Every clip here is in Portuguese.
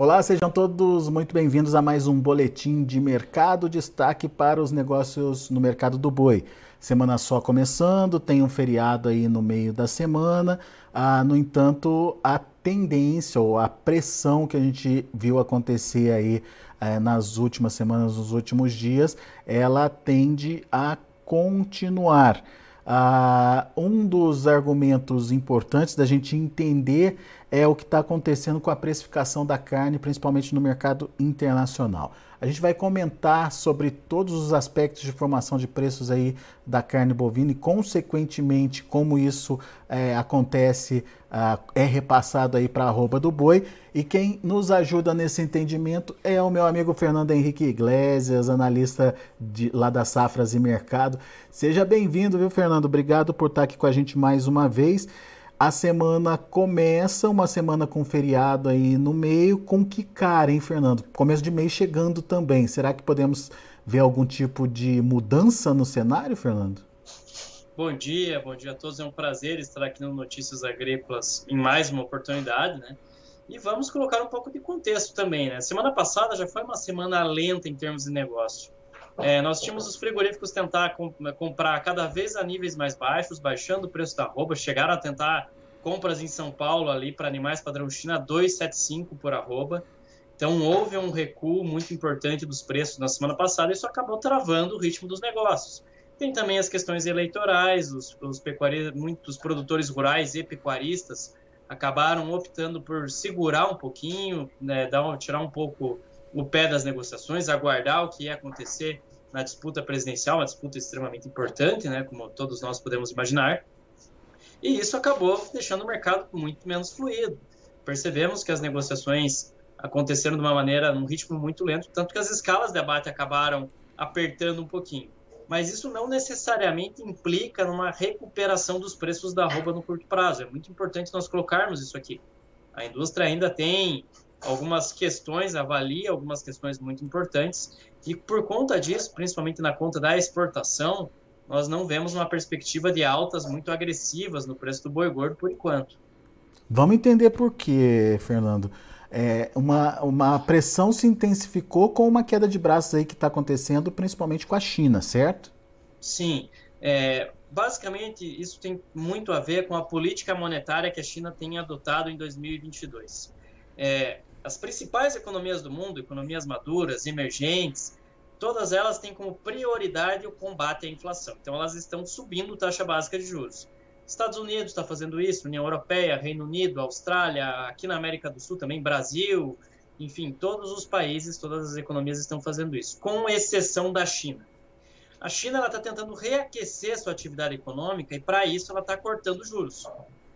Olá, sejam todos muito bem-vindos a mais um boletim de mercado, destaque para os negócios no mercado do boi. Semana só começando, tem um feriado aí no meio da semana. Ah, no entanto, a tendência ou a pressão que a gente viu acontecer aí eh, nas últimas semanas, nos últimos dias, ela tende a continuar. Ah, um dos argumentos importantes da gente entender é o que está acontecendo com a precificação da carne, principalmente no mercado internacional. A gente vai comentar sobre todos os aspectos de formação de preços aí da carne bovina e, consequentemente, como isso é, acontece, uh, é repassado aí para a arroba do boi. E quem nos ajuda nesse entendimento é o meu amigo Fernando Henrique Iglesias, analista de, lá da Safras e Mercado. Seja bem-vindo, viu, Fernando? Obrigado por estar aqui com a gente mais uma vez. A semana começa, uma semana com feriado aí no meio, com que cara, hein, Fernando? Começo de mês chegando também. Será que podemos ver algum tipo de mudança no cenário, Fernando? Bom dia, bom dia a todos. É um prazer estar aqui no Notícias Agrícolas em mais uma oportunidade, né? E vamos colocar um pouco de contexto também, né? Semana passada já foi uma semana lenta em termos de negócio. É, nós tínhamos os frigoríficos tentar comprar cada vez a níveis mais baixos, baixando o preço da arroba, chegaram a tentar compras em São Paulo ali para animais padrão China 275 por arroba. Então houve um recuo muito importante dos preços na semana passada e isso acabou travando o ritmo dos negócios. Tem também as questões eleitorais, os, os pecuaristas, muitos produtores rurais e pecuaristas acabaram optando por segurar um pouquinho, né, dar tirar um pouco o pé das negociações, aguardar o que ia acontecer na disputa presidencial, uma disputa extremamente importante, né, como todos nós podemos imaginar. E isso acabou deixando o mercado muito menos fluido. Percebemos que as negociações aconteceram de uma maneira, num ritmo muito lento, tanto que as escalas de abate acabaram apertando um pouquinho. Mas isso não necessariamente implica numa recuperação dos preços da roupa no curto prazo. É muito importante nós colocarmos isso aqui. A indústria ainda tem algumas questões, avalia algumas questões muito importantes, e por conta disso, principalmente na conta da exportação, nós não vemos uma perspectiva de altas muito agressivas no preço do boi gordo por enquanto. Vamos entender por quê, Fernando. É, uma, uma pressão se intensificou com uma queda de braços aí que está acontecendo, principalmente com a China, certo? Sim. É, basicamente, isso tem muito a ver com a política monetária que a China tem adotado em 2022. É, as principais economias do mundo, economias maduras, emergentes, todas elas têm como prioridade o combate à inflação. Então, elas estão subindo taxa básica de juros. Estados Unidos está fazendo isso, União Europeia, Reino Unido, Austrália, aqui na América do Sul também, Brasil, enfim, todos os países, todas as economias estão fazendo isso, com exceção da China. A China está tentando reaquecer sua atividade econômica e, para isso, ela está cortando juros.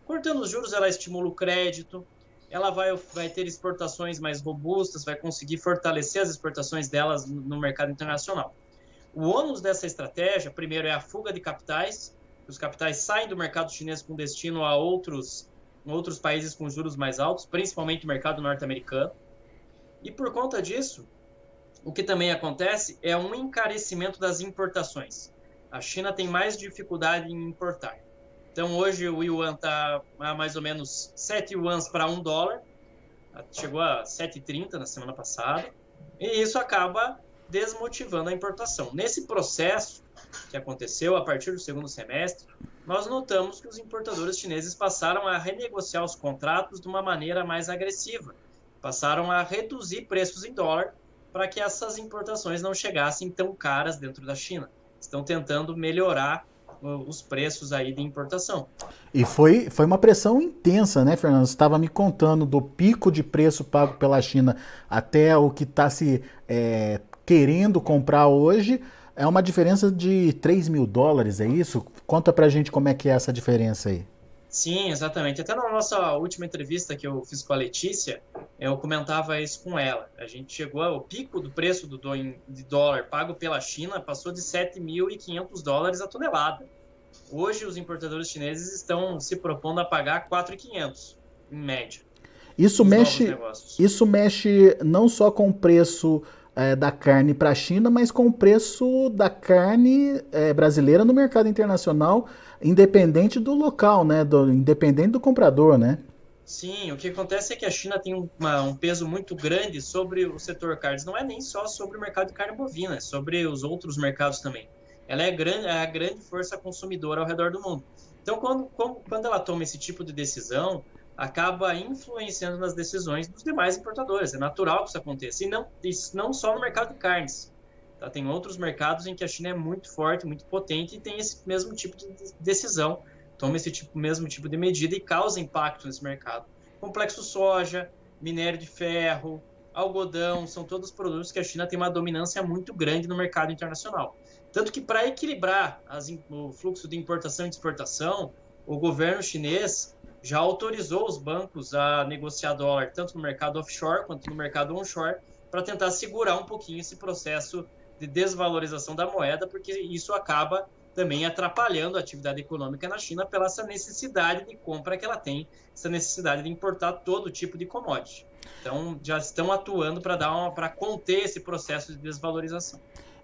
Cortando os juros, ela estimula o crédito, ela vai, vai ter exportações mais robustas, vai conseguir fortalecer as exportações delas no mercado internacional. O ônus dessa estratégia, primeiro, é a fuga de capitais. Os capitais saem do mercado chinês com destino a outros, outros países com juros mais altos, principalmente o mercado norte-americano. E por conta disso, o que também acontece é um encarecimento das importações. A China tem mais dificuldade em importar. Então hoje o yuan está a mais ou menos 7 yuans para 1 dólar, chegou a 7,30 na semana passada, e isso acaba desmotivando a importação. Nesse processo que aconteceu a partir do segundo semestre, nós notamos que os importadores chineses passaram a renegociar os contratos de uma maneira mais agressiva, passaram a reduzir preços em dólar para que essas importações não chegassem tão caras dentro da China. Estão tentando melhorar os preços aí de importação. E foi, foi uma pressão intensa, né, Fernando? Você estava me contando do pico de preço pago pela China até o que está se é, querendo comprar hoje. É uma diferença de 3 mil dólares, é isso? Conta pra gente como é que é essa diferença aí. Sim, exatamente. Até na nossa última entrevista que eu fiz com a Letícia, eu comentava isso com ela. A gente chegou ao pico do preço do de dólar pago pela China, passou de 7.500 dólares a tonelada. Hoje, os importadores chineses estão se propondo a pagar 4.500, em média. Isso mexe, isso mexe não só com o preço é, da carne para a China, mas com o preço da carne é, brasileira no mercado internacional, independente do local, né? Do, independente do comprador, né? Sim, o que acontece é que a China tem uma, um peso muito grande sobre o setor carnes. Não é nem só sobre o mercado de carne bovina, é sobre os outros mercados também. Ela é, grande, é a grande força consumidora ao redor do mundo. Então, quando, quando ela toma esse tipo de decisão, acaba influenciando nas decisões dos demais importadores. É natural que isso aconteça. E não, isso não só no mercado de carnes. Tá? Tem outros mercados em que a China é muito forte, muito potente e tem esse mesmo tipo de decisão toma esse tipo, mesmo tipo de medida e causa impacto nesse mercado. Complexo soja, minério de ferro, algodão, são todos produtos que a China tem uma dominância muito grande no mercado internacional. Tanto que para equilibrar as, o fluxo de importação e exportação, o governo chinês já autorizou os bancos a negociar dólar tanto no mercado offshore quanto no mercado onshore para tentar segurar um pouquinho esse processo de desvalorização da moeda, porque isso acaba também atrapalhando a atividade econômica na China pela essa necessidade de compra que ela tem, essa necessidade de importar todo tipo de commodity. Então, já estão atuando para dar para conter esse processo de desvalorização.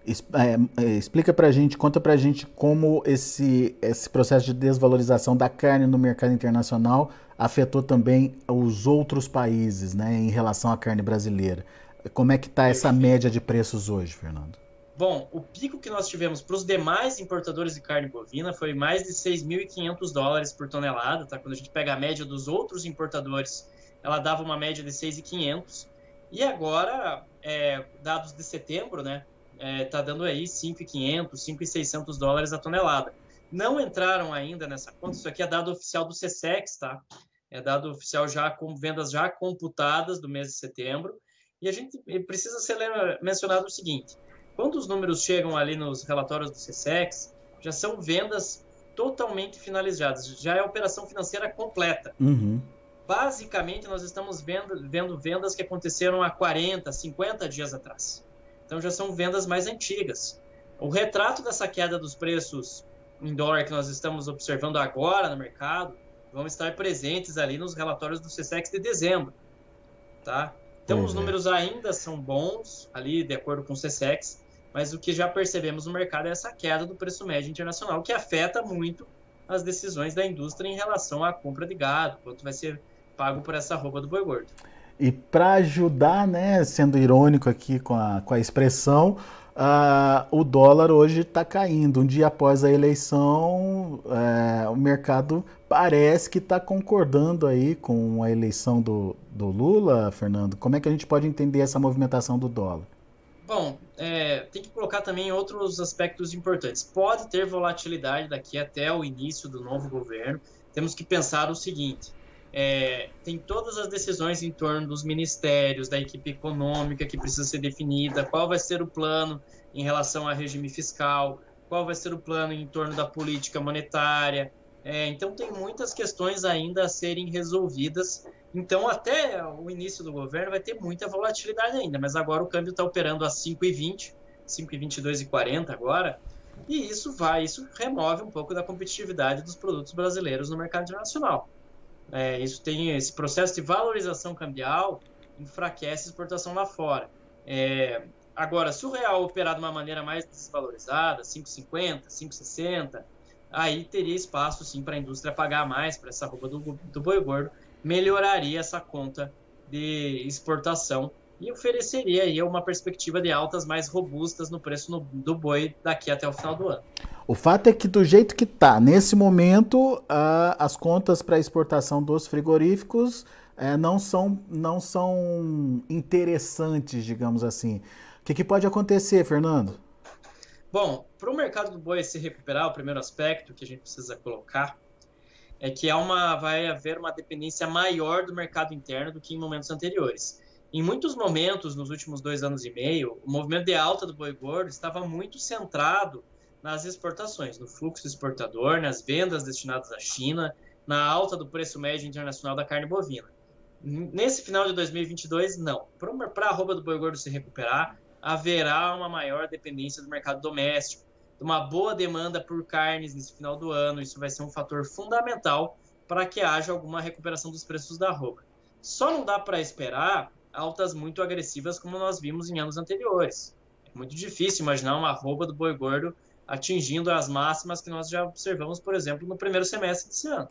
É, é, explica para a gente, conta para a gente como esse, esse processo de desvalorização da carne no mercado internacional afetou também os outros países, né, em relação à carne brasileira. Como é que está essa média de preços hoje, Fernando? Bom, o pico que nós tivemos para os demais importadores de carne bovina foi mais de 6.500 dólares por tonelada, tá? Quando a gente pega a média dos outros importadores, ela dava uma média de 6.500. E agora, é, dados de setembro, né, é, tá dando aí 5.500, 5.600 dólares a tonelada. Não entraram ainda nessa conta, isso aqui é dado oficial do CSEX, tá? É dado oficial já com vendas já computadas do mês de setembro. E a gente precisa ser mencionado o seguinte: quando os números chegam ali nos relatórios do CSEX, já são vendas totalmente finalizadas, já é operação financeira completa. Uhum. Basicamente, nós estamos vendo, vendo vendas que aconteceram há 40, 50 dias atrás. Então, já são vendas mais antigas. O retrato dessa queda dos preços em dólar que nós estamos observando agora no mercado vão estar presentes ali nos relatórios do CSEX de dezembro. Tá? Então, os números ainda são bons, ali, de acordo com o CSEX, mas o que já percebemos no mercado é essa queda do preço médio internacional, que afeta muito as decisões da indústria em relação à compra de gado, quanto vai ser pago por essa roupa do boi gordo. E para ajudar, né, sendo irônico aqui com a, com a expressão, uh, o dólar hoje está caindo. Um dia após a eleição, uh, o mercado parece que está concordando aí com a eleição do, do Lula, Fernando. Como é que a gente pode entender essa movimentação do dólar? Bom, é, tem que colocar também outros aspectos importantes. Pode ter volatilidade daqui até o início do novo governo. Temos que pensar o seguinte: é, tem todas as decisões em torno dos ministérios, da equipe econômica que precisa ser definida, qual vai ser o plano em relação ao regime fiscal, qual vai ser o plano em torno da política monetária. É, então, tem muitas questões ainda a serem resolvidas então, até o início do governo vai ter muita volatilidade ainda, mas agora o câmbio está operando a 5,20, 5,22,40 agora, e isso vai, isso remove um pouco da competitividade dos produtos brasileiros no mercado internacional. É, isso tem esse processo de valorização cambial enfraquece a exportação lá fora. É, agora, se o real operar de uma maneira mais desvalorizada, 5,50, 5,60, aí teria espaço sim para a indústria pagar mais para essa roupa do, do boi gordo melhoraria essa conta de exportação e ofereceria aí uma perspectiva de altas mais robustas no preço no, do boi daqui até o final do ano. O fato é que do jeito que está, nesse momento, uh, as contas para exportação dos frigoríficos uh, não, são, não são interessantes, digamos assim. O que, que pode acontecer, Fernando? Bom, para o mercado do boi se recuperar, o primeiro aspecto que a gente precisa colocar é que há uma, vai haver uma dependência maior do mercado interno do que em momentos anteriores. Em muitos momentos, nos últimos dois anos e meio, o movimento de alta do boi gordo estava muito centrado nas exportações, no fluxo exportador, nas vendas destinadas à China, na alta do preço médio internacional da carne bovina. Nesse final de 2022, não. Para a arroba do boi gordo se recuperar, haverá uma maior dependência do mercado doméstico, uma boa demanda por carnes nesse final do ano. Isso vai ser um fator fundamental para que haja alguma recuperação dos preços da arroba. Só não dá para esperar altas muito agressivas como nós vimos em anos anteriores. É muito difícil imaginar uma arroba do boi gordo atingindo as máximas que nós já observamos, por exemplo, no primeiro semestre desse ano.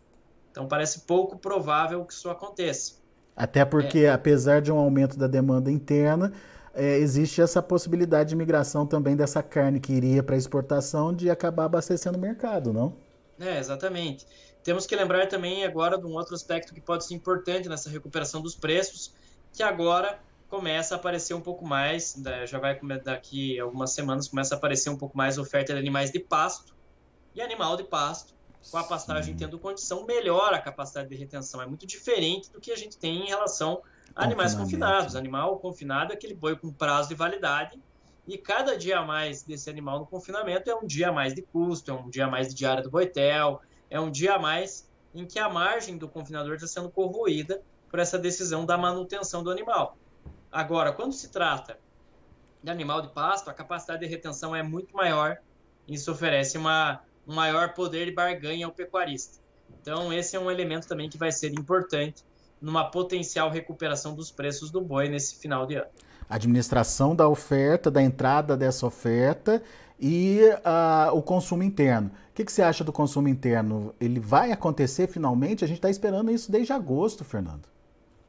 Então parece pouco provável que isso aconteça. Até porque, é. apesar de um aumento da demanda interna, é, existe essa possibilidade de migração também dessa carne que iria para exportação de acabar abastecendo o mercado, não? É, exatamente. Temos que lembrar também agora de um outro aspecto que pode ser importante nessa recuperação dos preços, que agora começa a aparecer um pouco mais, né, já vai daqui algumas semanas, começa a aparecer um pouco mais oferta de animais de pasto, e animal de pasto com a pastagem Sim. tendo condição, melhora a capacidade de retenção. É muito diferente do que a gente tem em relação a animais confinados. Animal confinado é aquele boi com prazo de validade, e cada dia a mais desse animal no confinamento é um dia a mais de custo, é um dia a mais de diária do boitel, é um dia a mais em que a margem do confinador está sendo corroída por essa decisão da manutenção do animal. Agora, quando se trata de animal de pasto, a capacidade de retenção é muito maior, e isso oferece uma um maior poder de barganha ao pecuarista. Então, esse é um elemento também que vai ser importante numa potencial recuperação dos preços do boi nesse final de ano. Administração da oferta, da entrada dessa oferta e uh, o consumo interno. O que, que, você acha do consumo interno? Ele vai acontecer finalmente? A gente está esperando isso desde agosto, Fernando.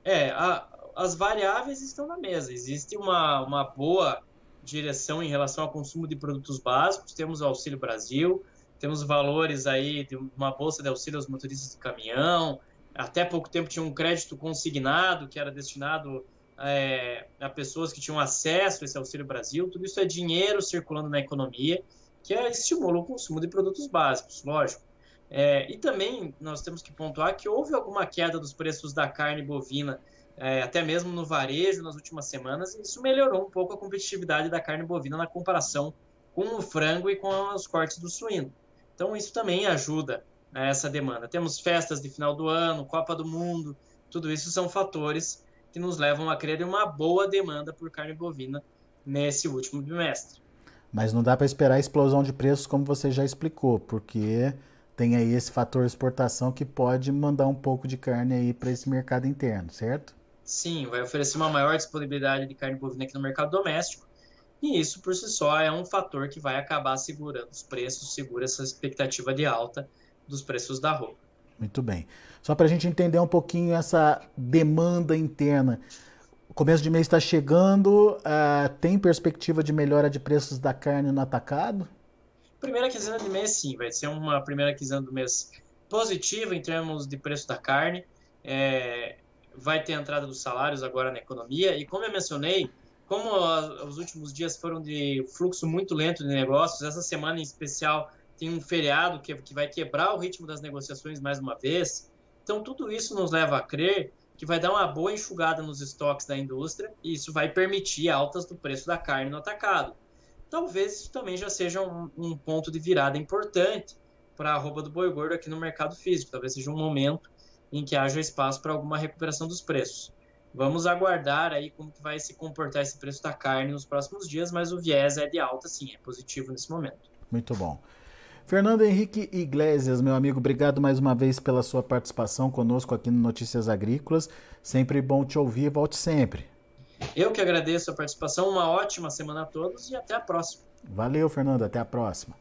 É, a, as variáveis estão na mesa. Existe uma, uma boa direção em relação ao consumo de produtos básicos. Temos o Auxílio Brasil, temos valores aí de uma bolsa de auxílio aos motoristas de caminhão. Até pouco tempo tinha um crédito consignado que era destinado é, a pessoas que tinham acesso a esse Auxílio Brasil. Tudo isso é dinheiro circulando na economia que é, estimula o consumo de produtos básicos, lógico. É, e também nós temos que pontuar que houve alguma queda dos preços da carne bovina, é, até mesmo no varejo nas últimas semanas, e isso melhorou um pouco a competitividade da carne bovina na comparação com o frango e com os cortes do suíno. Então, isso também ajuda a essa demanda. Temos festas de final do ano, Copa do Mundo, tudo isso são fatores que nos levam a crer em uma boa demanda por carne bovina nesse último bimestre. Mas não dá para esperar a explosão de preços como você já explicou, porque tem aí esse fator exportação que pode mandar um pouco de carne aí para esse mercado interno, certo? Sim, vai oferecer uma maior disponibilidade de carne bovina aqui no mercado doméstico e isso por si só é um fator que vai acabar segurando os preços, segura essa expectativa de alta dos preços da roupa. Muito bem. Só para a gente entender um pouquinho essa demanda interna. O começo de mês está chegando, uh, tem perspectiva de melhora de preços da carne no atacado? Primeira quinzena de mês, sim, vai ser uma primeira quinzena do mês positiva em termos de preço da carne. É, vai ter a entrada dos salários agora na economia, e como eu mencionei, como os últimos dias foram de fluxo muito lento de negócios, essa semana em especial tem um feriado que, que vai quebrar o ritmo das negociações mais uma vez. Então, tudo isso nos leva a crer que vai dar uma boa enxugada nos estoques da indústria e isso vai permitir altas do preço da carne no atacado. Talvez isso também já seja um, um ponto de virada importante para a roupa do boi gordo aqui no mercado físico. Talvez seja um momento em que haja espaço para alguma recuperação dos preços. Vamos aguardar aí como que vai se comportar esse preço da carne nos próximos dias, mas o viés é de alta sim, é positivo nesse momento. Muito bom. Fernando Henrique Iglesias, meu amigo, obrigado mais uma vez pela sua participação conosco aqui no Notícias Agrícolas. Sempre bom te ouvir, volte sempre. Eu que agradeço a participação, uma ótima semana a todos e até a próxima. Valeu, Fernando, até a próxima.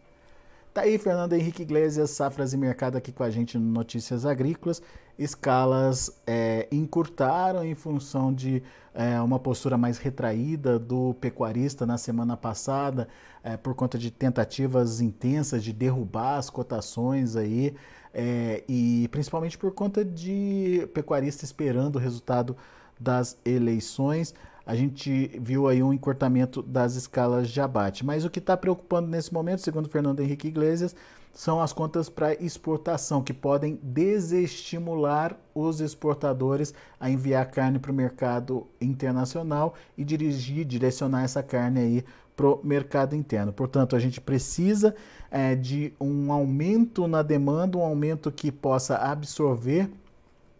Tá aí Fernando Henrique Iglesias, Safras e Mercado aqui com a gente no Notícias Agrícolas. Escalas é, encurtaram em função de é, uma postura mais retraída do pecuarista na semana passada, é, por conta de tentativas intensas de derrubar as cotações aí, é, e principalmente por conta de pecuarista esperando o resultado das eleições a gente viu aí um encurtamento das escalas de abate. Mas o que está preocupando nesse momento, segundo Fernando Henrique Iglesias, são as contas para exportação, que podem desestimular os exportadores a enviar carne para o mercado internacional e dirigir, direcionar essa carne aí para o mercado interno. Portanto, a gente precisa é, de um aumento na demanda, um aumento que possa absorver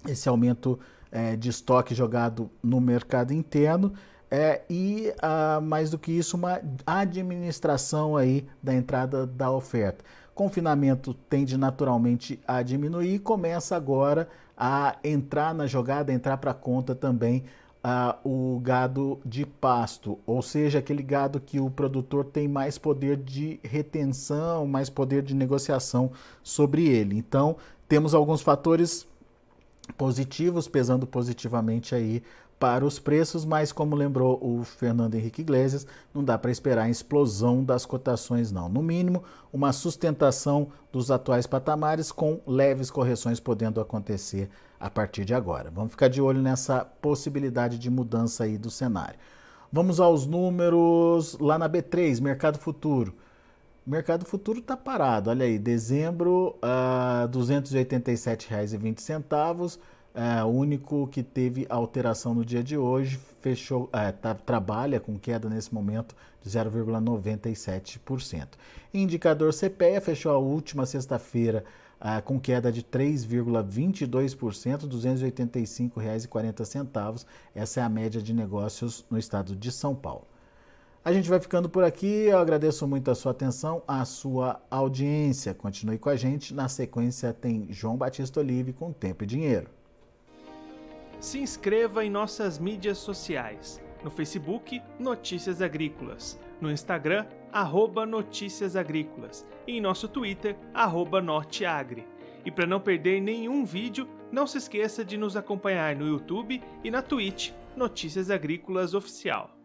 esse aumento é, de estoque jogado no mercado interno é, e, ah, mais do que isso, uma administração aí da entrada da oferta. Confinamento tende naturalmente a diminuir e começa agora a entrar na jogada, entrar para conta também ah, o gado de pasto, ou seja, aquele gado que o produtor tem mais poder de retenção, mais poder de negociação sobre ele. Então, temos alguns fatores positivos, pesando positivamente aí para os preços, mas como lembrou o Fernando Henrique Iglesias, não dá para esperar a explosão das cotações não. No mínimo, uma sustentação dos atuais patamares com leves correções podendo acontecer a partir de agora. Vamos ficar de olho nessa possibilidade de mudança aí do cenário. Vamos aos números lá na B3, Mercado Futuro. O mercado futuro está parado. Olha aí, dezembro, uh, R$ 287,20. É, o único que teve alteração no dia de hoje fechou, é, tá, trabalha com queda nesse momento de 0,97%. Indicador CPEA fechou a última sexta-feira é, com queda de 3,22%, R$ 285,40. Essa é a média de negócios no estado de São Paulo. A gente vai ficando por aqui. Eu agradeço muito a sua atenção, a sua audiência. Continue com a gente. Na sequência tem João Batista Olive com Tempo e Dinheiro. Se inscreva em nossas mídias sociais. No Facebook, Notícias Agrícolas. No Instagram, arroba Notícias Agrícolas. E em nosso Twitter, arroba Norteagri. E para não perder nenhum vídeo, não se esqueça de nos acompanhar no YouTube e na Twitch, Notícias Agrícolas Oficial.